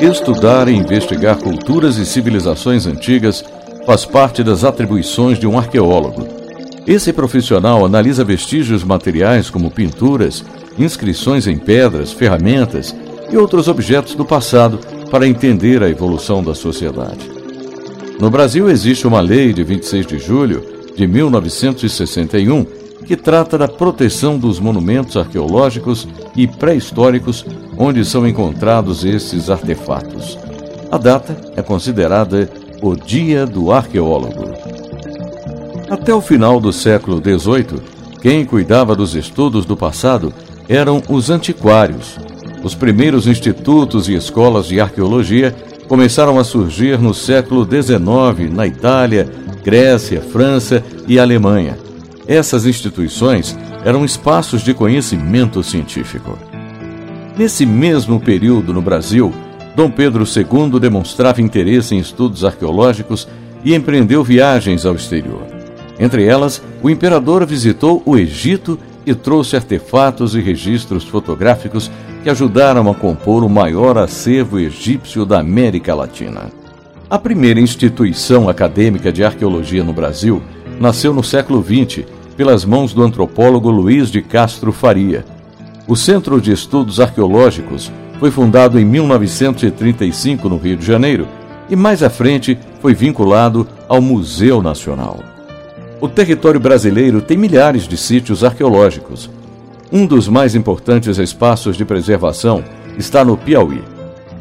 Estudar e investigar culturas e civilizações antigas faz parte das atribuições de um arqueólogo. Esse profissional analisa vestígios materiais como pinturas, inscrições em pedras, ferramentas e outros objetos do passado para entender a evolução da sociedade. No Brasil existe uma lei de 26 de julho de 1961 que trata da proteção dos monumentos arqueológicos e pré-históricos onde são encontrados esses artefatos. A data é considerada o Dia do Arqueólogo. Até o final do século XVIII, quem cuidava dos estudos do passado eram os antiquários. Os primeiros institutos e escolas de arqueologia começaram a surgir no século XIX na Itália, Grécia, França e Alemanha. Essas instituições eram espaços de conhecimento científico. Nesse mesmo período no Brasil, Dom Pedro II demonstrava interesse em estudos arqueológicos e empreendeu viagens ao exterior. Entre elas, o imperador visitou o Egito e trouxe artefatos e registros fotográficos que ajudaram a compor o maior acervo egípcio da América Latina. A primeira instituição acadêmica de arqueologia no Brasil nasceu no século XX, pelas mãos do antropólogo Luiz de Castro Faria. O Centro de Estudos Arqueológicos foi fundado em 1935 no Rio de Janeiro e mais à frente foi vinculado ao Museu Nacional. O território brasileiro tem milhares de sítios arqueológicos. Um dos mais importantes espaços de preservação está no Piauí.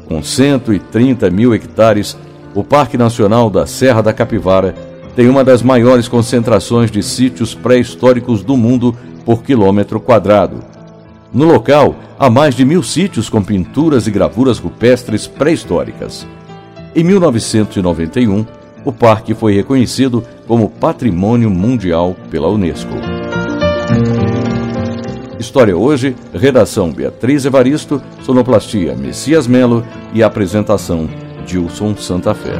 Com 130 mil hectares, o Parque Nacional da Serra da Capivara tem uma das maiores concentrações de sítios pré-históricos do mundo por quilômetro quadrado. No local, há mais de mil sítios com pinturas e gravuras rupestres pré-históricas. Em 1991, o parque foi reconhecido como Patrimônio Mundial pela Unesco. História hoje, redação Beatriz Evaristo, sonoplastia Messias Melo e apresentação Dilson Santa Fé.